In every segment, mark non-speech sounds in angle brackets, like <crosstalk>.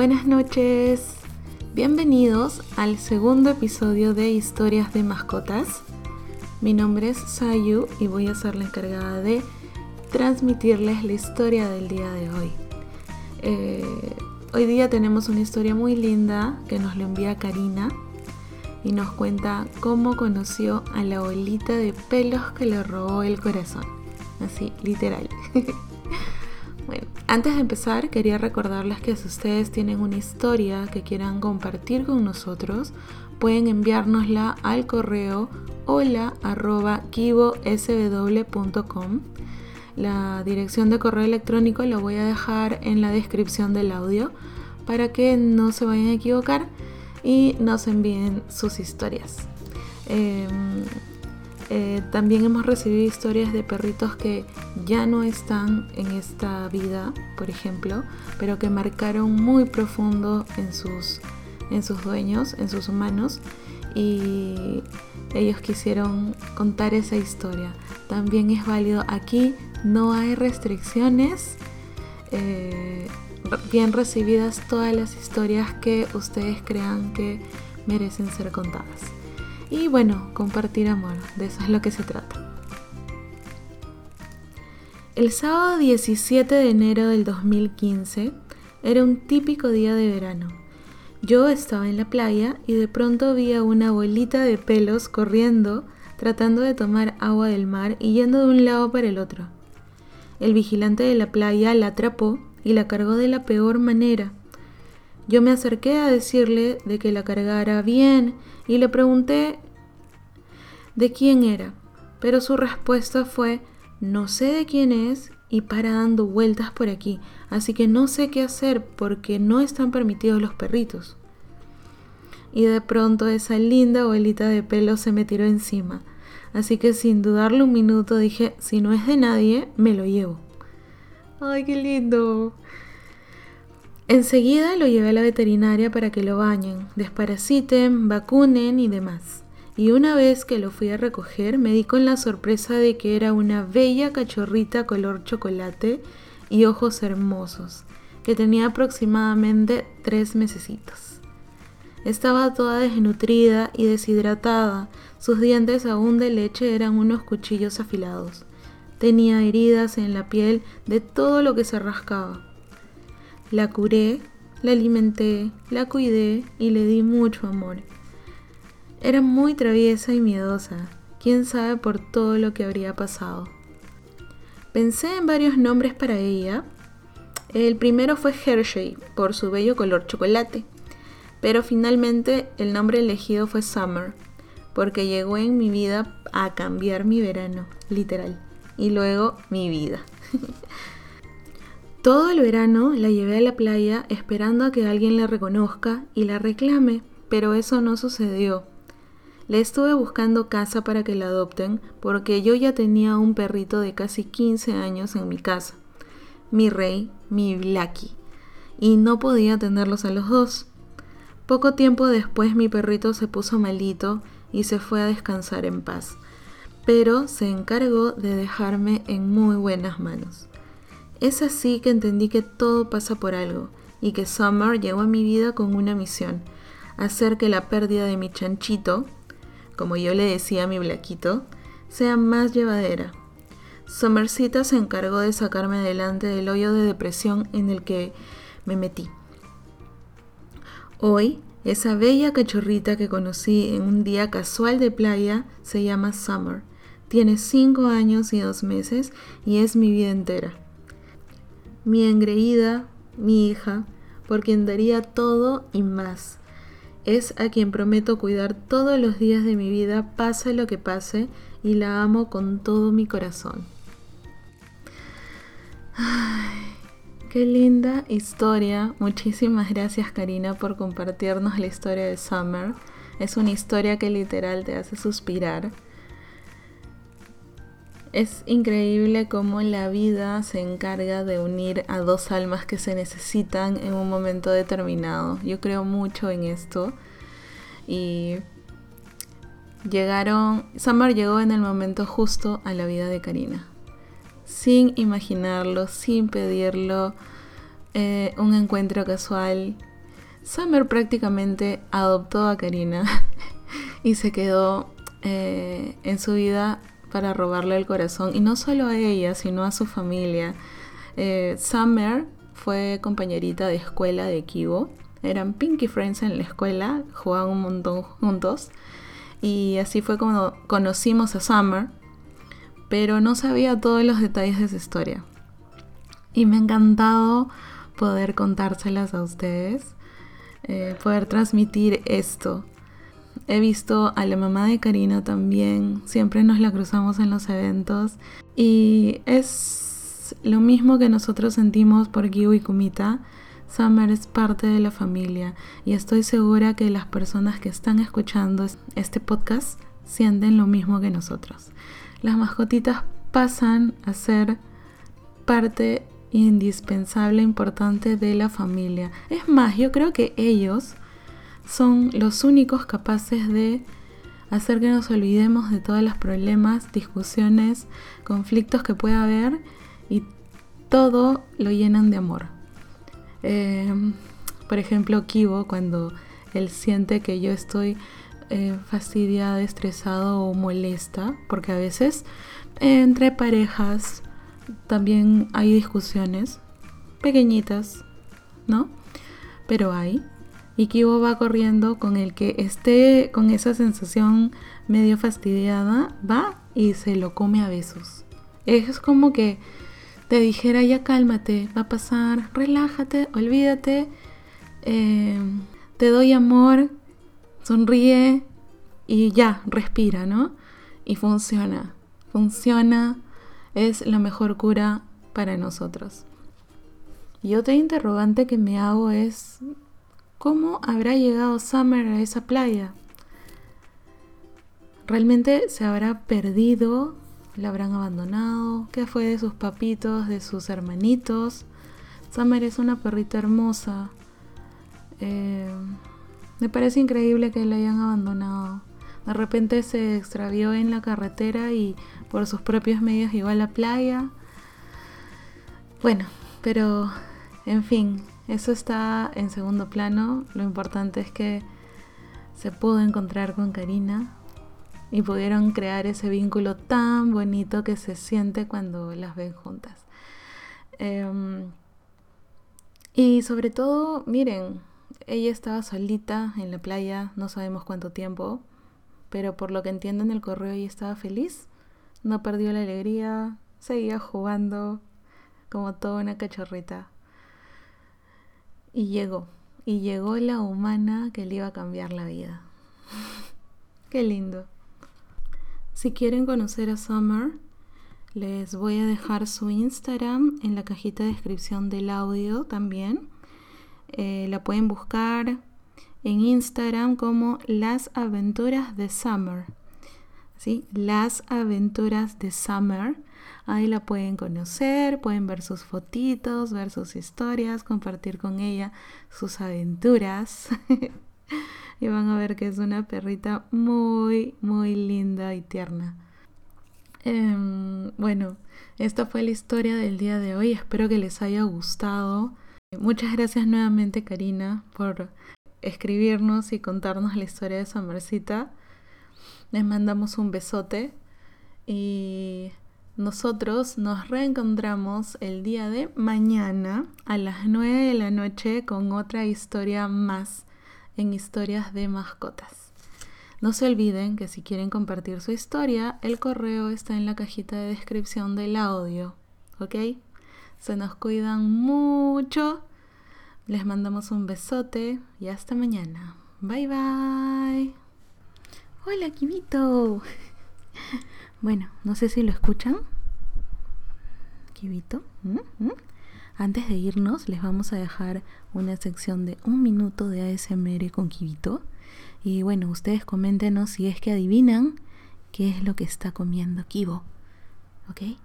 Buenas noches, bienvenidos al segundo episodio de Historias de Mascotas. Mi nombre es Sayu y voy a ser la encargada de transmitirles la historia del día de hoy. Eh, hoy día tenemos una historia muy linda que nos lo envía Karina y nos cuenta cómo conoció a la abuelita de pelos que le robó el corazón. Así, literal. <laughs> bueno, antes de empezar, quería recordarles que si ustedes tienen una historia que quieran compartir con nosotros, pueden enviárnosla al correo hola La dirección de correo electrónico la voy a dejar en la descripción del audio para que no se vayan a equivocar y nos envíen sus historias. Em, eh, también hemos recibido historias de perritos que ya no están en esta vida, por ejemplo, pero que marcaron muy profundo en sus, en sus dueños, en sus humanos, y ellos quisieron contar esa historia. También es válido. Aquí no hay restricciones. Eh, bien recibidas todas las historias que ustedes crean que merecen ser contadas. Y bueno, compartir amor, de eso es lo que se trata. El sábado 17 de enero del 2015 era un típico día de verano. Yo estaba en la playa y de pronto vi a una bolita de pelos corriendo, tratando de tomar agua del mar y yendo de un lado para el otro. El vigilante de la playa la atrapó y la cargó de la peor manera. Yo me acerqué a decirle de que la cargara bien y le pregunté de quién era, pero su respuesta fue no sé de quién es y para dando vueltas por aquí, así que no sé qué hacer porque no están permitidos los perritos. Y de pronto esa linda abuelita de pelo se me tiró encima, así que sin dudarlo un minuto dije, si no es de nadie, me lo llevo. ¡Ay, qué lindo! Enseguida lo llevé a la veterinaria para que lo bañen, desparasiten, vacunen y demás. Y una vez que lo fui a recoger, me di con la sorpresa de que era una bella cachorrita color chocolate y ojos hermosos, que tenía aproximadamente tres mesecitos. Estaba toda desnutrida y deshidratada, sus dientes aún de leche eran unos cuchillos afilados. Tenía heridas en la piel de todo lo que se rascaba. La curé, la alimenté, la cuidé y le di mucho amor. Era muy traviesa y miedosa, quién sabe por todo lo que habría pasado. Pensé en varios nombres para ella. El primero fue Hershey, por su bello color chocolate, pero finalmente el nombre elegido fue Summer, porque llegó en mi vida a cambiar mi verano, literal y luego mi vida. <laughs> Todo el verano la llevé a la playa esperando a que alguien la reconozca y la reclame, pero eso no sucedió. Le estuve buscando casa para que la adopten porque yo ya tenía un perrito de casi 15 años en mi casa, mi rey, mi Blacky, y no podía tenerlos a los dos. Poco tiempo después mi perrito se puso malito y se fue a descansar en paz pero se encargó de dejarme en muy buenas manos. Es así que entendí que todo pasa por algo y que Summer llegó a mi vida con una misión, hacer que la pérdida de mi chanchito, como yo le decía a mi blaquito, sea más llevadera. Summercita se encargó de sacarme adelante del hoyo de depresión en el que me metí. Hoy, esa bella cachorrita que conocí en un día casual de playa se llama Summer tiene cinco años y dos meses y es mi vida entera. Mi engreída, mi hija, por quien daría todo y más. Es a quien prometo cuidar todos los días de mi vida, pase lo que pase, y la amo con todo mi corazón. Ay, qué linda historia. Muchísimas gracias Karina por compartirnos la historia de Summer. Es una historia que literal te hace suspirar. Es increíble cómo la vida se encarga de unir a dos almas que se necesitan en un momento determinado. Yo creo mucho en esto. Y llegaron, Summer llegó en el momento justo a la vida de Karina. Sin imaginarlo, sin pedirlo, eh, un encuentro casual Summer prácticamente adoptó a Karina <laughs> y se quedó eh, en su vida para robarle el corazón. Y no solo a ella, sino a su familia. Eh, Summer fue compañerita de escuela de Kibo. Eran Pinky Friends en la escuela, jugaban un montón juntos. Y así fue como conocimos a Summer, pero no sabía todos los detalles de su historia. Y me ha encantado poder contárselas a ustedes, eh, poder transmitir esto. He visto a la mamá de Karina también, siempre nos la cruzamos en los eventos y es lo mismo que nosotros sentimos por Giu y Kumita. Summer es parte de la familia y estoy segura que las personas que están escuchando este podcast sienten lo mismo que nosotros. Las mascotitas pasan a ser parte indispensable, importante de la familia. Es más, yo creo que ellos son los únicos capaces de hacer que nos olvidemos de todos los problemas, discusiones, conflictos que pueda haber y todo lo llenan de amor. Em, por ejemplo, Kibo, cuando él siente que yo estoy eh, fastidiada, estresado o molesta, porque a veces entre parejas también hay discusiones pequeñitas, ¿no? Pero hay. Y Kibo va corriendo con el que esté con esa sensación medio fastidiada, va y se lo come a besos. Es como que te dijera, ya cálmate, va a pasar, relájate, olvídate, eh, te doy amor, sonríe y ya, respira, ¿no? Y funciona, funciona es la mejor cura para nosotros. Y otra interrogante que me hago es, ¿cómo habrá llegado Summer a esa playa? ¿Realmente se habrá perdido? ¿La habrán abandonado? ¿Qué fue de sus papitos, de sus hermanitos? Summer es una perrita hermosa. Eh, me parece increíble que la hayan abandonado. De repente se extravió en la carretera y por sus propios medios llegó a la playa. Bueno, pero en fin, eso está en segundo plano. Lo importante es que se pudo encontrar con Karina y pudieron crear ese vínculo tan bonito que se siente cuando las ven juntas. Em, y sobre todo, miren, ella estaba solita en la playa, no sabemos cuánto tiempo, pero por lo que entiendo en el correo ella estaba feliz no perdió la alegría, seguía jugando como toda una cachorrita. Y llegó, y llegó la humana que le iba a cambiar la vida. <laughs> Qué lindo. Si quieren conocer a Summer, les voy a dejar su Instagram en la cajita de descripción del audio también. Eh, la pueden buscar en Instagram como Las Aventuras de Summer. Las aventuras de Summer. Ahí la pueden conocer, pueden ver sus fotitos, ver sus historias, compartir con ella sus aventuras. <laughs> y van a ver que es una perrita muy, muy linda y tierna. Em, bueno, esta fue la historia del día de hoy. Espero que les haya gustado. Muchas gracias nuevamente, Karina, por escribirnos y contarnos la historia de Summercita. Les mandamos un besote y nosotros nos reencontramos el día de mañana a las 9 de la noche con otra historia más en historias de mascotas. No se olviden que si quieren compartir su historia, el correo está en la cajita de descripción del audio, ¿ok? Se nos cuidan mucho. Les mandamos un besote y hasta mañana. Bye bye. Hola, Kibito. <laughs> Bueno, no sé si lo escuchan. Kibito. Antes de irnos, les vamos a dejar una sección de un minuto de ASMR con Kibito. Y bueno, ustedes coméntenos si es que adivinan qué es lo que está comiendo Kibo. ¿Ok? <laughs>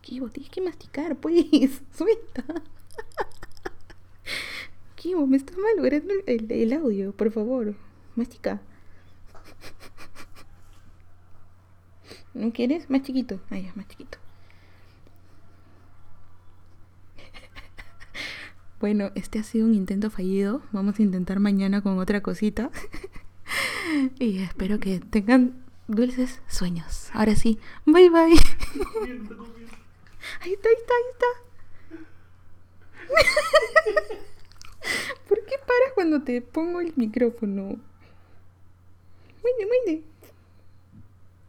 Kibo, tienes que masticar, pues. <laughs> Suelta aquí, me está malogrando el, el audio, por favor. Mastica. ¿No quieres? Más chiquito. Ahí es más chiquito. Bueno, este ha sido un intento fallido. Vamos a intentar mañana con otra cosita. <laughs> y espero que tengan dulces sueños. Ahora sí, bye bye. <laughs> ahí está, ahí está, ahí está. <laughs> <laughs> ¿Por qué paras cuando te pongo el micrófono? Muine, muine.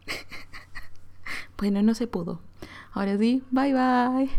<laughs> Bueno, no se pudo. Ahora sí, bye bye.